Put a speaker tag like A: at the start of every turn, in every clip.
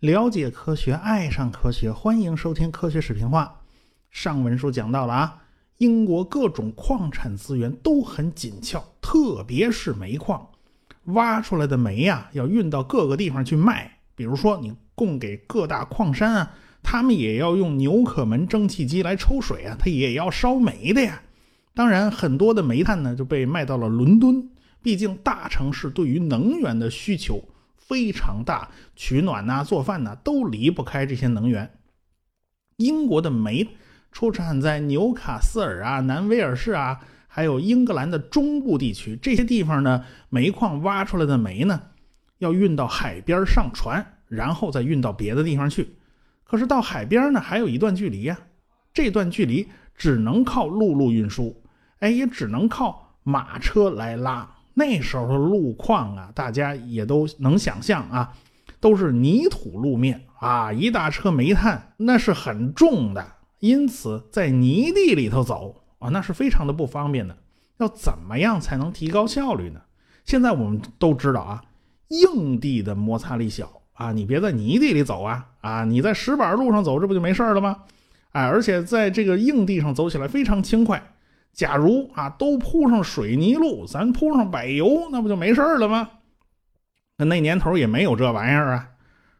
A: 了解科学，爱上科学，欢迎收听科学视频化。上文书讲到了啊，英国各种矿产资源都很紧俏，特别是煤矿，挖出来的煤呀，要运到各个地方去卖。比如说，你供给各大矿山啊，他们也要用纽可门蒸汽机来抽水啊，它也要烧煤的呀。当然，很多的煤炭呢就被卖到了伦敦，毕竟大城市对于能源的需求。非常大，取暖呐、做饭呐，都离不开这些能源。英国的煤出产在纽卡斯尔啊、南威尔士啊，还有英格兰的中部地区这些地方呢，煤矿挖出来的煤呢，要运到海边上船，然后再运到别的地方去。可是到海边呢，还有一段距离呀，这段距离只能靠陆路运输，哎，也只能靠马车来拉。那时候的路况啊，大家也都能想象啊，都是泥土路面啊，一大车煤炭那是很重的，因此在泥地里头走啊，那是非常的不方便的。要怎么样才能提高效率呢？现在我们都知道啊，硬地的摩擦力小啊，你别在泥地里走啊啊，你在石板路上走，这不就没事了吗？哎，而且在这个硬地上走起来非常轻快。假如啊，都铺上水泥路，咱铺上柏油，那不就没事了吗？那那年头也没有这玩意儿啊，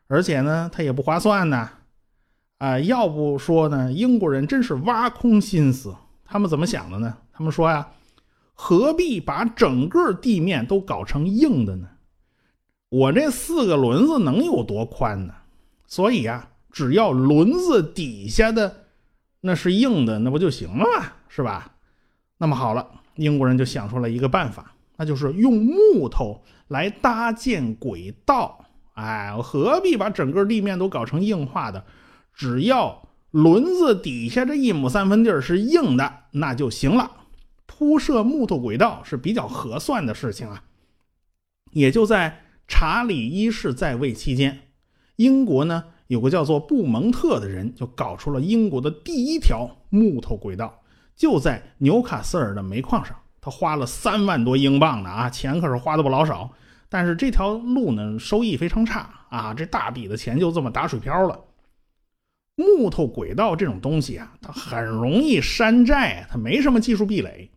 A: 而且呢，它也不划算呢。啊，要不说呢，英国人真是挖空心思，他们怎么想的呢？他们说呀，何必把整个地面都搞成硬的呢？我这四个轮子能有多宽呢？所以呀，只要轮子底下的那是硬的，那不就行了吗？是吧？那么好了，英国人就想出了一个办法，那就是用木头来搭建轨道。哎，何必把整个地面都搞成硬化的？只要轮子底下这一亩三分地儿是硬的，那就行了。铺设木头轨道是比较合算的事情啊。也就在查理一世在位期间，英国呢有个叫做布蒙特的人，就搞出了英国的第一条木头轨道。就在纽卡斯尔的煤矿上，他花了三万多英镑呢啊，钱可是花的不老少。但是这条路呢，收益非常差啊，这大笔的钱就这么打水漂了。木头轨道这种东西啊，它很容易山寨，它没什么技术壁垒，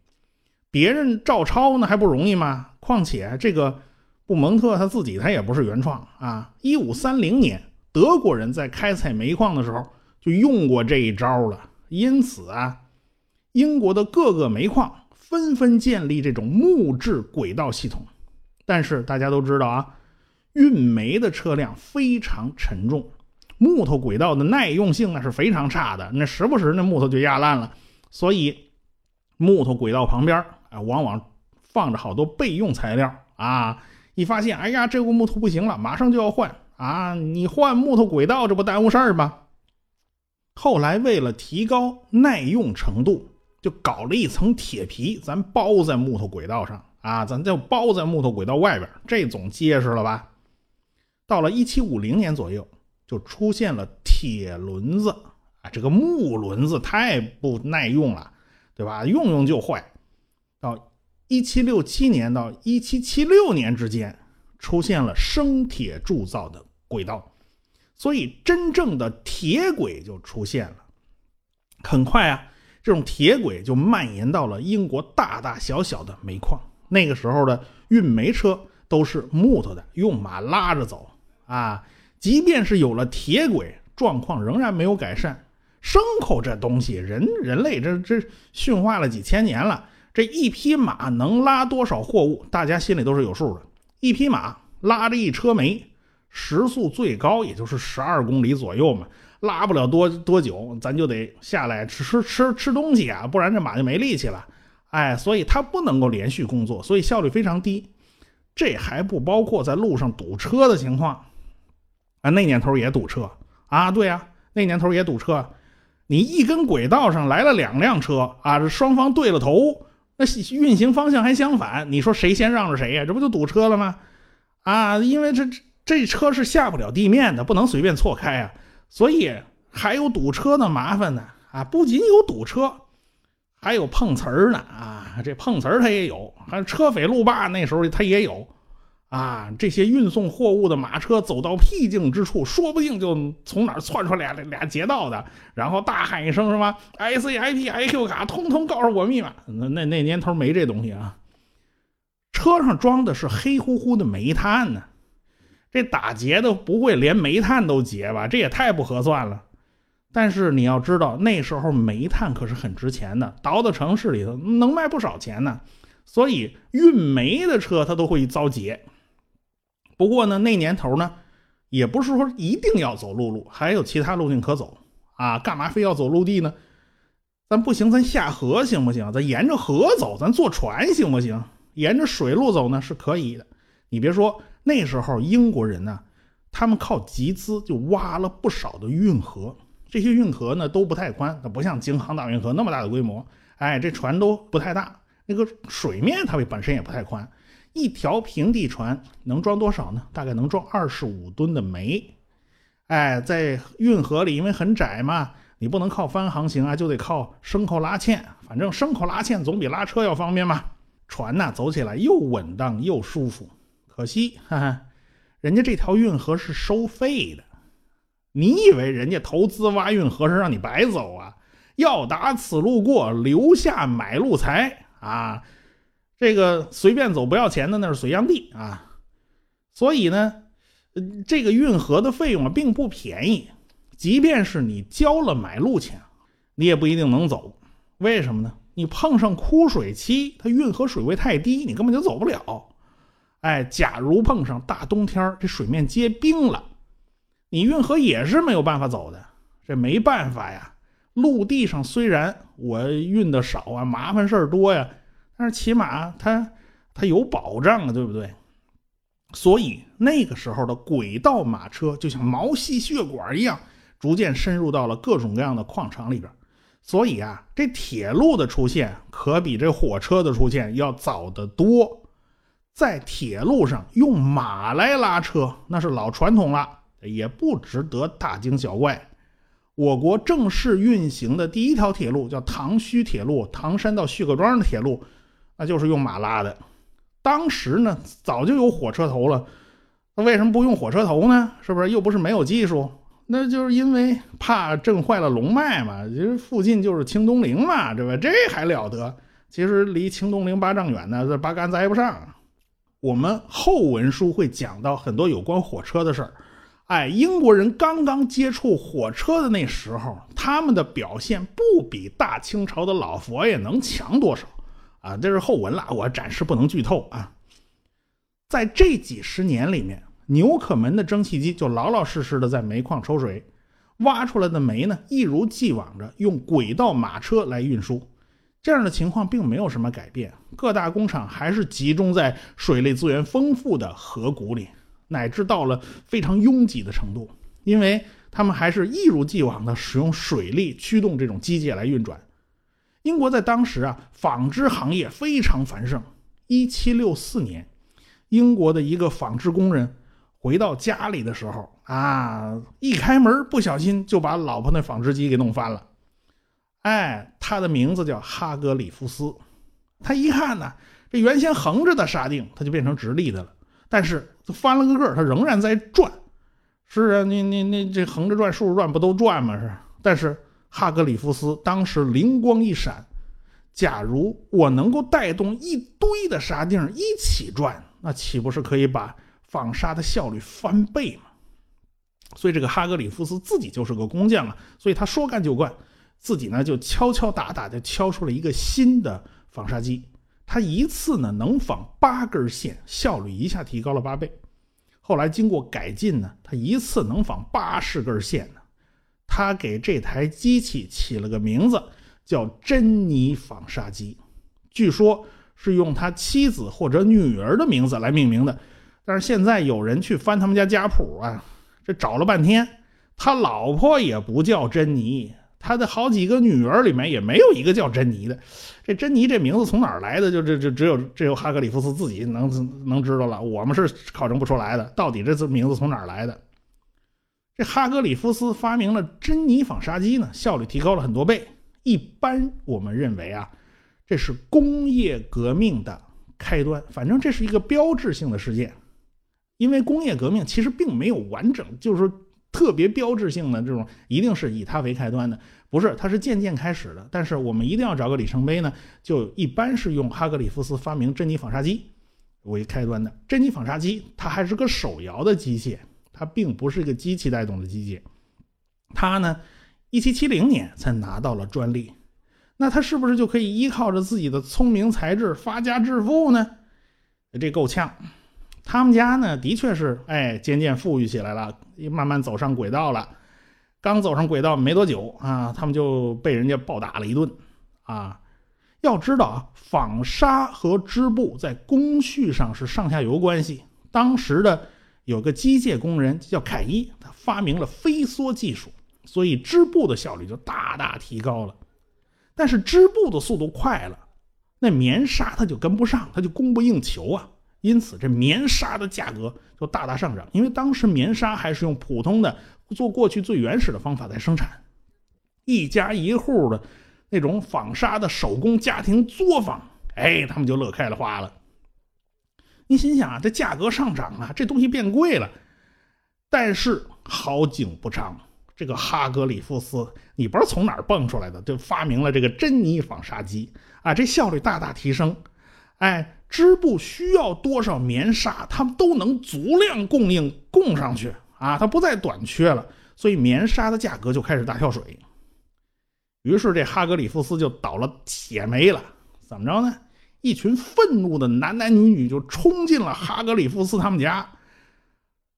A: 别人照抄那还不容易吗？况且这个布蒙特他自己他也不是原创啊，一五三零年德国人在开采煤矿的时候就用过这一招了，因此啊。英国的各个煤矿纷纷建立这种木质轨道系统，但是大家都知道啊，运煤的车辆非常沉重，木头轨道的耐用性那是非常差的，那时不时那木头就压烂了。所以，木头轨道旁边啊，往往放着好多备用材料啊。一发现，哎呀，这块木头不行了，马上就要换啊！你换木头轨道，这不耽误事儿吗？后来为了提高耐用程度。就搞了一层铁皮，咱包在木头轨道上啊，咱就包在木头轨道外边，这总结实了吧？到了一七五零年左右，就出现了铁轮子啊，这个木轮子太不耐用了，对吧？用用就坏。到一七六七年到一七七六年之间，出现了生铁铸造的轨道，所以真正的铁轨就出现了。很快啊。这种铁轨就蔓延到了英国大大小小的煤矿。那个时候的运煤车都是木头的，用马拉着走啊。即便是有了铁轨，状况仍然没有改善。牲口这东西，人人类这这驯化了几千年了，这一匹马能拉多少货物，大家心里都是有数的。一匹马拉着一车煤，时速最高也就是十二公里左右嘛。拉不了多多久，咱就得下来吃吃吃吃东西啊，不然这马就没力气了。哎，所以它不能够连续工作，所以效率非常低。这还不包括在路上堵车的情况啊。那年头也堵车啊，对呀，那年头也堵车。你一根轨道上来了两辆车啊，这双方对了头，那运行方向还相反，你说谁先让着谁呀？这不就堵车了吗？啊，因为这这车是下不了地面的，不能随便错开啊。所以还有堵车的麻烦呢啊！不仅有堵车，还有碰瓷儿呢啊，这碰瓷儿他也有，还车匪路霸那时候他也有。啊，这些运送货物的马车走到僻静之处，说不定就从哪窜出来俩俩劫道的，然后大喊一声什么 “IC、IP、IQ 卡，通通告诉我密码”。那那那年头没这东西啊，车上装的是黑乎乎的煤炭呢。这打劫的不会连煤炭都劫吧？这也太不合算了。但是你要知道，那时候煤炭可是很值钱的，倒到城市里头能卖不少钱呢。所以运煤的车它都会遭劫。不过呢，那年头呢，也不是说一定要走陆路，还有其他路径可走啊。干嘛非要走陆地呢？咱不行，咱下河行不行？咱沿着河走，咱坐船行不行？沿着水路走呢是可以的。你别说，那时候英国人呢，他们靠集资就挖了不少的运河。这些运河呢都不太宽，它不像京杭大运河那么大的规模。哎，这船都不太大，那个水面它本身也不太宽。一条平地船能装多少呢？大概能装二十五吨的煤。哎，在运河里，因为很窄嘛，你不能靠帆航行啊，就得靠牲口拉纤。反正牲口拉纤总比拉车要方便嘛。船呐，走起来又稳当又舒服。可惜，哈哈，人家这条运河是收费的。你以为人家投资挖运河是让你白走啊？要打此路过，留下买路财啊！这个随便走不要钱的那是隋炀帝啊，所以呢，这个运河的费用啊并不便宜，即便是你交了买路钱，你也不一定能走。为什么呢？你碰上枯水期，它运河水位太低，你根本就走不了。哎，假如碰上大冬天，这水面结冰了，你运河也是没有办法走的。这没办法呀，陆地上虽然我运的少啊，麻烦事儿多呀。但是起码它它有保障啊，对不对？所以那个时候的轨道马车就像毛细血管一样，逐渐深入到了各种各样的矿场里边。所以啊，这铁路的出现可比这火车的出现要早得多。在铁路上用马来拉车，那是老传统了，也不值得大惊小怪。我国正式运行的第一条铁路叫唐胥铁路，唐山到胥各庄的铁路。那就是用马拉的，当时呢早就有火车头了，那为什么不用火车头呢？是不是又不是没有技术？那就是因为怕震坏了龙脉嘛。其实附近就是清东陵嘛，对吧？这还了得？其实离清东陵八丈远呢，这八竿子挨不上。我们后文书会讲到很多有关火车的事儿。哎，英国人刚刚接触火车的那时候，他们的表现不比大清朝的老佛爷能强多少。啊，这是后文了，我暂时不能剧透啊。在这几十年里面，纽可门的蒸汽机就老老实实的在煤矿抽水，挖出来的煤呢，一如既往着用轨道马车来运输。这样的情况并没有什么改变，各大工厂还是集中在水利资源丰富的河谷里，乃至到了非常拥挤的程度，因为他们还是一如既往的使用水力驱动这种机械来运转。英国在当时啊，纺织行业非常繁盛。一七六四年，英国的一个纺织工人回到家里的时候啊，一开门不小心就把老婆那纺织机给弄翻了。哎，他的名字叫哈格里夫斯。他一看呢，这原先横着的沙锭，它就变成直立的了。但是翻了个个，它仍然在转。是啊，你你你这横着转、竖着转不都转吗？是，但是。哈格里夫斯当时灵光一闪：假如我能够带动一堆的沙锭一起转，那岂不是可以把纺纱的效率翻倍吗？所以这个哈格里夫斯自己就是个工匠啊，所以他说干就干，自己呢就敲敲打打的敲出了一个新的纺纱机。他一次呢能纺八根线，效率一下提高了八倍。后来经过改进呢，他一次能纺八十根线呢。他给这台机器起了个名字，叫珍妮纺纱机，据说是用他妻子或者女儿的名字来命名的。但是现在有人去翻他们家家谱啊，这找了半天，他老婆也不叫珍妮，他的好几个女儿里面也没有一个叫珍妮的。这珍妮这名字从哪儿来的？就这这只有只有哈格里夫斯自己能能知道了，我们是考证不出来的。到底这名字从哪儿来的？这哈格里夫斯发明了珍妮纺纱机呢，效率提高了很多倍。一般我们认为啊，这是工业革命的开端，反正这是一个标志性的事件。因为工业革命其实并没有完整，就是说特别标志性的这种，一定是以它为开端的，不是，它是渐渐开始的。但是我们一定要找个里程碑呢，就一般是用哈格里夫斯发明珍妮纺纱机为开端的。珍妮纺纱机它还是个手摇的机械，它并不是一个机器带动的机械。它呢，一七七零年才拿到了专利，那它是不是就可以依靠着自己的聪明才智发家致富呢？这够呛。他们家呢，的确是哎，渐渐富裕起来了，慢慢走上轨道了。刚走上轨道没多久啊，他们就被人家暴打了一顿啊。要知道啊，纺纱和织布在工序上是上下游关系。当时的有个机械工人叫凯伊，他发明了飞梭技术，所以织布的效率就大大提高了。但是织布的速度快了，那棉纱它就跟不上，它就供不应求啊。因此，这棉纱的价格就大大上涨。因为当时棉纱还是用普通的做过去最原始的方法在生产，一家一户的那种纺纱的手工家庭作坊，哎，他们就乐开了花了。你心想啊，这价格上涨啊，这东西变贵了。但是好景不长，这个哈格里夫斯，你不知道从哪儿蹦出来的，就发明了这个珍妮纺纱机啊，这效率大大提升。哎，织布需要多少棉纱，他们都能足量供应供上去啊，它不再短缺了，所以棉纱的价格就开始大跳水。于是这哈格里夫斯就倒了血霉了，怎么着呢？一群愤怒的男男女女就冲进了哈格里夫斯他们家，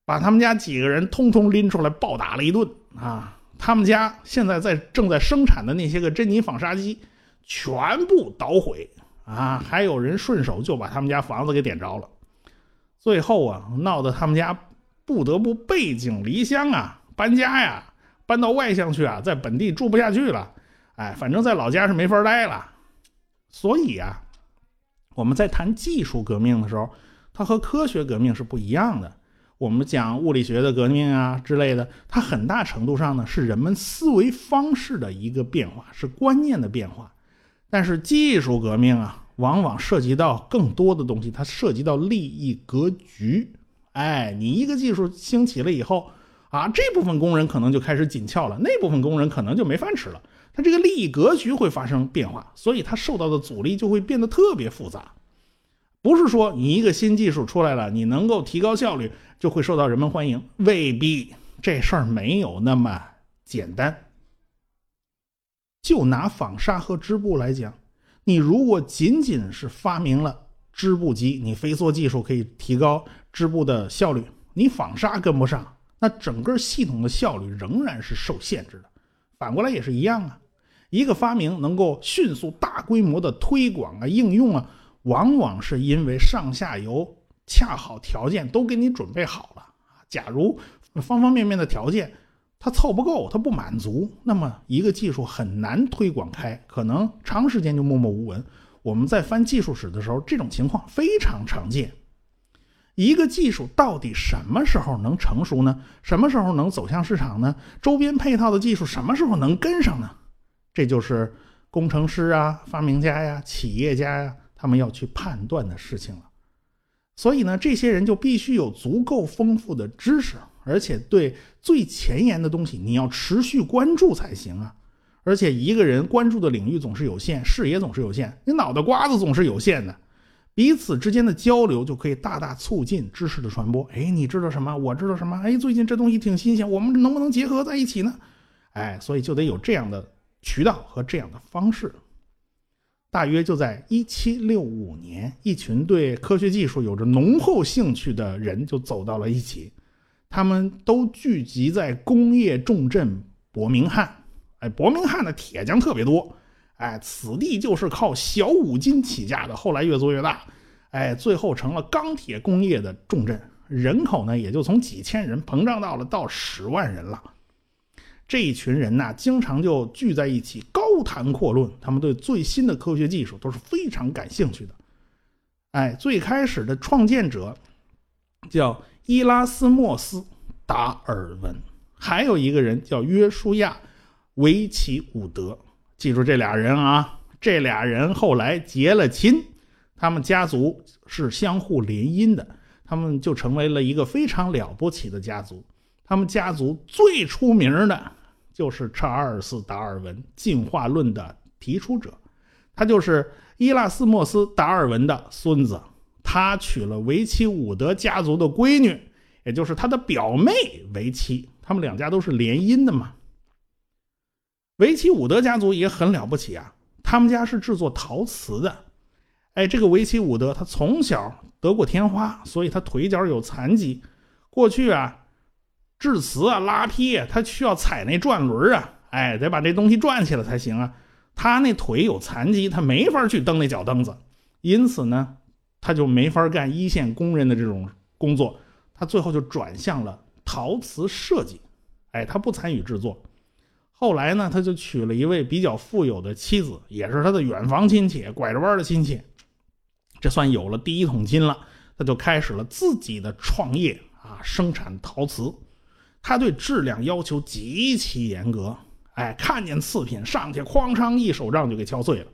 A: 把他们家几个人通通拎出来暴打了一顿啊！他们家现在在正在生产的那些个珍妮纺纱机全部捣毁。啊，还有人顺手就把他们家房子给点着了，最后啊，闹得他们家不得不背井离乡啊，搬家呀，搬到外乡去啊，在本地住不下去了，哎，反正在老家是没法待了。所以啊，我们在谈技术革命的时候，它和科学革命是不一样的。我们讲物理学的革命啊之类的，它很大程度上呢是人们思维方式的一个变化，是观念的变化。但是技术革命啊，往往涉及到更多的东西，它涉及到利益格局。哎，你一个技术兴起了以后，啊，这部分工人可能就开始紧俏了，那部分工人可能就没饭吃了。它这个利益格局会发生变化，所以它受到的阻力就会变得特别复杂。不是说你一个新技术出来了，你能够提高效率，就会受到人们欢迎，未必。这事儿没有那么简单。就拿纺纱和织布来讲，你如果仅仅是发明了织布机，你飞梭技术可以提高织布的效率，你纺纱跟不上，那整个系统的效率仍然是受限制的。反过来也是一样啊，一个发明能够迅速大规模的推广啊、应用啊，往往是因为上下游恰好条件都给你准备好了假如方方面面的条件。它凑不够，它不满足，那么一个技术很难推广开，可能长时间就默默无闻。我们在翻技术史的时候，这种情况非常常见。一个技术到底什么时候能成熟呢？什么时候能走向市场呢？周边配套的技术什么时候能跟上呢？这就是工程师啊、发明家呀、企业家呀，他们要去判断的事情了。所以呢，这些人就必须有足够丰富的知识。而且对最前沿的东西，你要持续关注才行啊！而且一个人关注的领域总是有限，视野总是有限，你脑袋瓜子总是有限的，彼此之间的交流就可以大大促进知识的传播。哎，你知道什么？我知道什么？哎，最近这东西挺新鲜，我们能不能结合在一起呢？哎，所以就得有这样的渠道和这样的方式。大约就在一七六五年，一群对科学技术有着浓厚兴趣的人就走到了一起。他们都聚集在工业重镇伯明翰，哎，伯明翰的铁匠特别多，哎，此地就是靠小五金起家的，后来越做越大，哎，最后成了钢铁工业的重镇，人口呢也就从几千人膨胀到了到十万人了。这一群人呢，经常就聚在一起高谈阔论，他们对最新的科学技术都是非常感兴趣的。哎，最开始的创建者叫。伊拉斯莫斯·达尔文，还有一个人叫约书亚·维奇伍德，记住这俩人啊，这俩人后来结了亲，他们家族是相互联姻的，他们就成为了一个非常了不起的家族。他们家族最出名的就是查尔斯·达尔文进化论的提出者，他就是伊拉斯莫斯·达尔文的孙子，他娶了维奇伍德家族的闺女，也就是他的表妹为妻，他们两家都是联姻的嘛。维奇伍德家族也很了不起啊，他们家是制作陶瓷的。哎，这个维奇伍德他从小得过天花，所以他腿脚有残疾。过去啊。制瓷啊，拉坯啊，他需要踩那转轮啊，哎，得把这东西转起来才行啊。他那腿有残疾，他没法去蹬那脚蹬子，因此呢，他就没法干一线工人的这种工作。他最后就转向了陶瓷设计，哎，他不参与制作。后来呢，他就娶了一位比较富有的妻子，也是他的远房亲戚，拐着弯的亲戚。这算有了第一桶金了，他就开始了自己的创业啊，生产陶瓷。他对质量要求极其严格，哎，看见次品上去哐当一手杖就给敲碎了。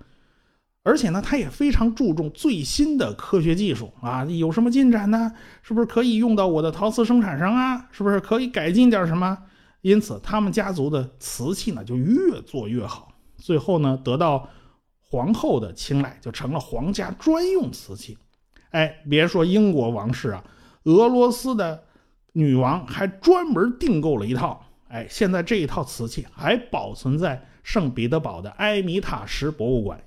A: 而且呢，他也非常注重最新的科学技术啊，有什么进展呢？是不是可以用到我的陶瓷生产上啊？是不是可以改进点什么？因此，他们家族的瓷器呢就越做越好，最后呢得到皇后的青睐，就成了皇家专用瓷器。哎，别说英国王室啊，俄罗斯的。女王还专门订购了一套，哎，现在这一套瓷器还保存在圣彼得堡的埃米塔什博物馆。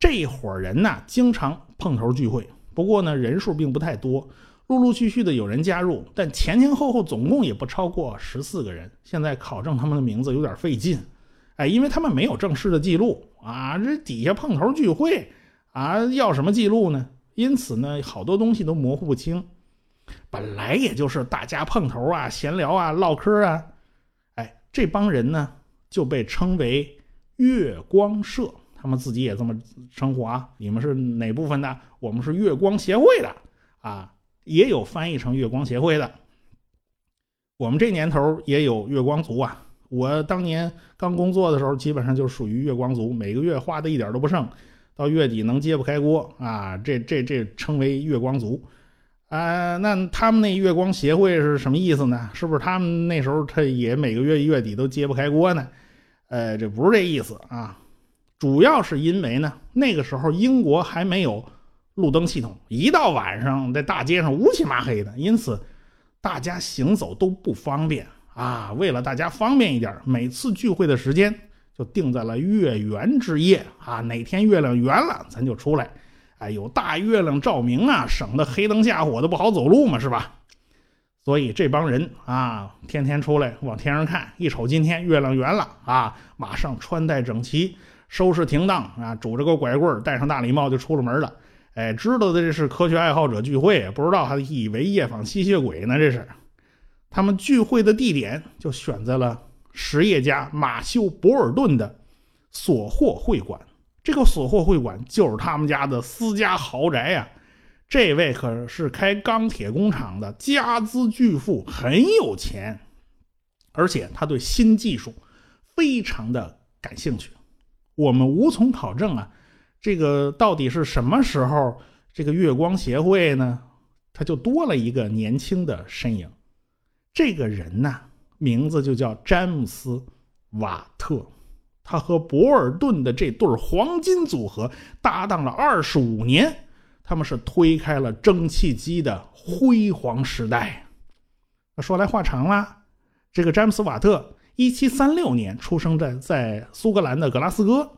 A: 这伙人呢，经常碰头聚会，不过呢，人数并不太多，陆陆续续的有人加入，但前前后后总共也不超过十四个人。现在考证他们的名字有点费劲，哎，因为他们没有正式的记录啊，这底下碰头聚会啊，要什么记录呢？因此呢，好多东西都模糊不清。本来也就是大家碰头啊、闲聊啊、唠嗑啊，哎，这帮人呢就被称为月光社，他们自己也这么称呼啊。你们是哪部分的？我们是月光协会的啊，也有翻译成月光协会的。我们这年头也有月光族啊。我当年刚工作的时候，基本上就属于月光族，每个月花的一点都不剩，到月底能揭不开锅啊。这这这称为月光族。啊，那他们那月光协会是什么意思呢？是不是他们那时候他也每个月月底都揭不开锅呢？呃，这不是这意思啊，主要是因为呢，那个时候英国还没有路灯系统，一到晚上在大街上乌漆麻黑的，因此大家行走都不方便啊。为了大家方便一点，每次聚会的时间就定在了月圆之夜啊，哪天月亮圆了，咱就出来。哎，有大月亮照明啊，省得黑灯瞎火的不好走路嘛，是吧？所以这帮人啊，天天出来往天上看，一瞅今天月亮圆了啊，马上穿戴整齐，收拾停当啊，拄着个拐棍，戴上大礼帽就出了门了。哎，知道的这是科学爱好者聚会，不知道还以为夜访吸血鬼呢。这是他们聚会的地点，就选在了实业家马修·博尔顿的索霍会馆。这个索霍会馆就是他们家的私家豪宅呀！这位可是开钢铁工厂的家资巨富，很有钱，而且他对新技术非常的感兴趣。我们无从考证啊，这个到底是什么时候？这个月光协会呢，他就多了一个年轻的身影。这个人呢，名字就叫詹姆斯·瓦特。他和博尔顿的这对黄金组合搭档了二十五年，他们是推开了蒸汽机的辉煌时代。那说来话长了，这个詹姆斯·瓦特，一七三六年出生在在苏格兰的格拉斯哥，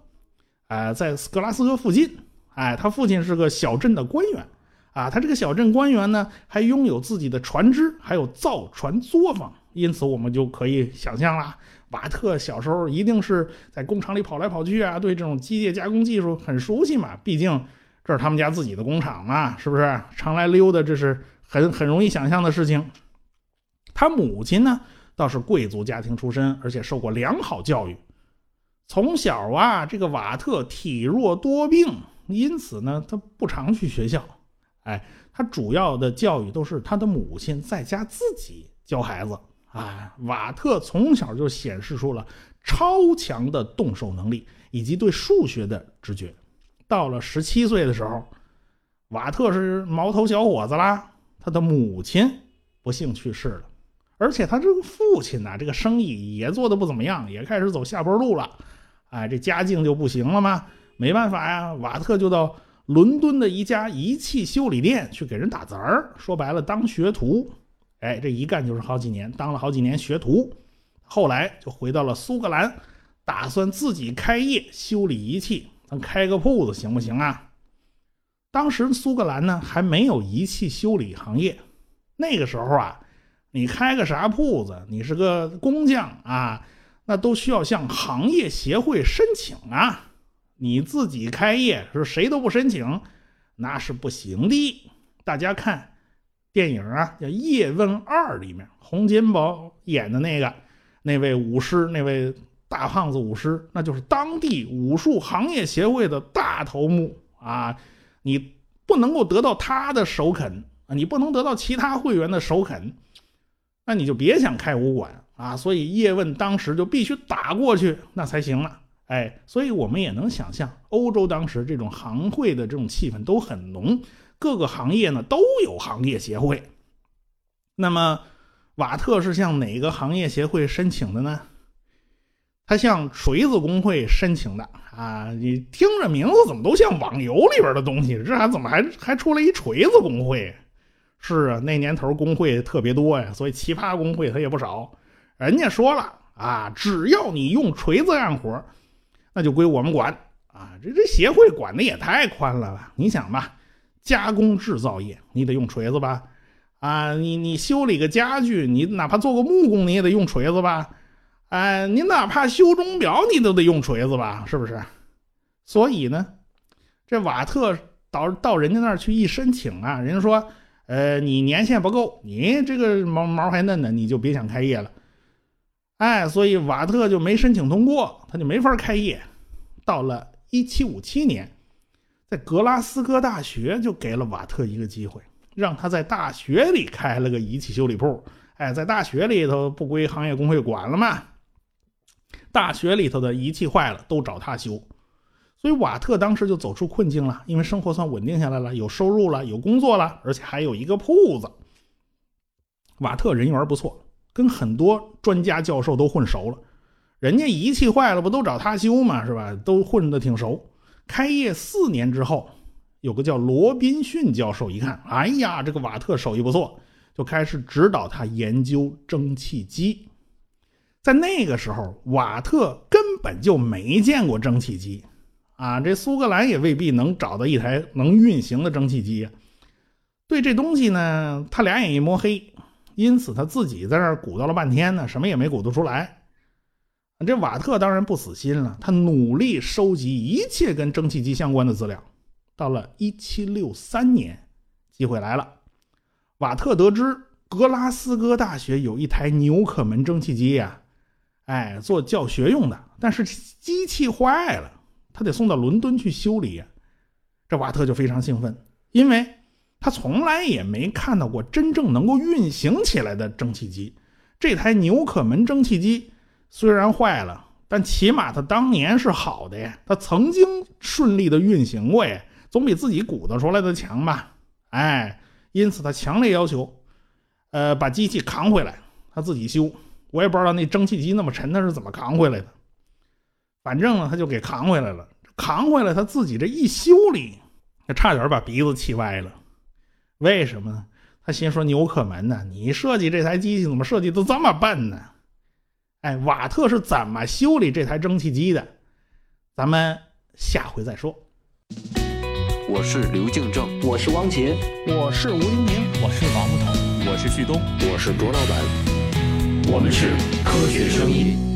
A: 哎，在格拉斯哥附近，哎，他父亲是个小镇的官员，啊，他这个小镇官员呢，还拥有自己的船只，还有造船作坊，因此我们就可以想象了。瓦特小时候一定是在工厂里跑来跑去啊，对这种机械加工技术很熟悉嘛。毕竟这是他们家自己的工厂嘛，是不是？常来溜达，这是很很容易想象的事情。他母亲呢，倒是贵族家庭出身，而且受过良好教育。从小啊，这个瓦特体弱多病，因此呢，他不常去学校。哎，他主要的教育都是他的母亲在家自己教孩子。啊，瓦特从小就显示出了超强的动手能力以及对数学的直觉。到了十七岁的时候，瓦特是毛头小伙子啦。他的母亲不幸去世了，而且他这个父亲呢，这个生意也做的不怎么样，也开始走下坡路了。哎，这家境就不行了嘛，没办法呀，瓦特就到伦敦的一家仪器修理店去给人打杂儿，说白了当学徒。哎，这一干就是好几年，当了好几年学徒，后来就回到了苏格兰，打算自己开业修理仪器，咱开个铺子行不行啊？当时苏格兰呢还没有仪器修理行业，那个时候啊，你开个啥铺子，你是个工匠啊，那都需要向行业协会申请啊。你自己开业是谁都不申请，那是不行的。大家看。电影啊，叫《叶问二》里面，洪金宝演的那个那位武师，那位大胖子武师，那就是当地武术行业协会的大头目啊！你不能够得到他的首肯啊，你不能得到其他会员的首肯，那你就别想开武馆啊！所以叶问当时就必须打过去，那才行了。哎，所以我们也能想象，欧洲当时这种行会的这种气氛都很浓。各个行业呢都有行业协会，那么瓦特是向哪个行业协会申请的呢？他向锤子工会申请的啊！你听着名字怎么都像网游里边的东西？这还怎么还还出了一锤子工会？是啊，那年头工会特别多呀，所以奇葩工会它也不少。人家说了啊，只要你用锤子干活，那就归我们管啊！这这协会管的也太宽了吧？你想吧。加工制造业，你得用锤子吧？啊，你你修理个家具，你哪怕做个木工，你也得用锤子吧？哎，你哪怕修钟表，你都得用锤子吧？是不是？所以呢，这瓦特到到人家那儿去一申请啊，人家说，呃，你年限不够，你这个毛毛还嫩呢，你就别想开业了。哎，所以瓦特就没申请通过，他就没法开业。到了一七五七年。在格拉斯哥大学就给了瓦特一个机会，让他在大学里开了个仪器修理铺。哎，在大学里头不归行业工会管了吗？大学里头的仪器坏了都找他修，所以瓦特当时就走出困境了，因为生活算稳定下来了，有收入了，有工作了，而且还有一个铺子。瓦特人缘不错，跟很多专家教授都混熟了，人家仪器坏了不都找他修吗？是吧？都混得挺熟。开业四年之后，有个叫罗宾逊教授，一看，哎呀，这个瓦特手艺不错，就开始指导他研究蒸汽机。在那个时候，瓦特根本就没见过蒸汽机，啊，这苏格兰也未必能找到一台能运行的蒸汽机。对这东西呢，他俩眼一摸黑，因此他自己在那儿鼓捣了半天呢，什么也没鼓捣出来。这瓦特当然不死心了，他努力收集一切跟蒸汽机相关的资料。到了1763年，机会来了，瓦特得知格拉斯哥大学有一台纽可门蒸汽机呀，哎，做教学用的，但是机器坏了，他得送到伦敦去修理。这瓦特就非常兴奋，因为他从来也没看到过真正能够运行起来的蒸汽机。这台纽可门蒸汽机。虽然坏了，但起码它当年是好的呀。它曾经顺利的运行过呀，总比自己鼓捣出来的强吧？哎，因此他强烈要求，呃，把机器扛回来，他自己修。我也不知道那蒸汽机那么沉，他是怎么扛回来的。反正呢，他就给扛回来了。扛回来，他自己这一修理，他差点把鼻子气歪了。为什么呢？他心说：“纽可门呢？你设计这台机器怎么设计都这么笨呢？”哎，瓦特是怎么修理这台蒸汽机的？咱们下回再说。
B: 我是刘敬正，
C: 我是汪杰，
D: 我是吴英明，
E: 我是王木头，
F: 我是旭东，
G: 我是卓老板，
H: 我们是科学声音。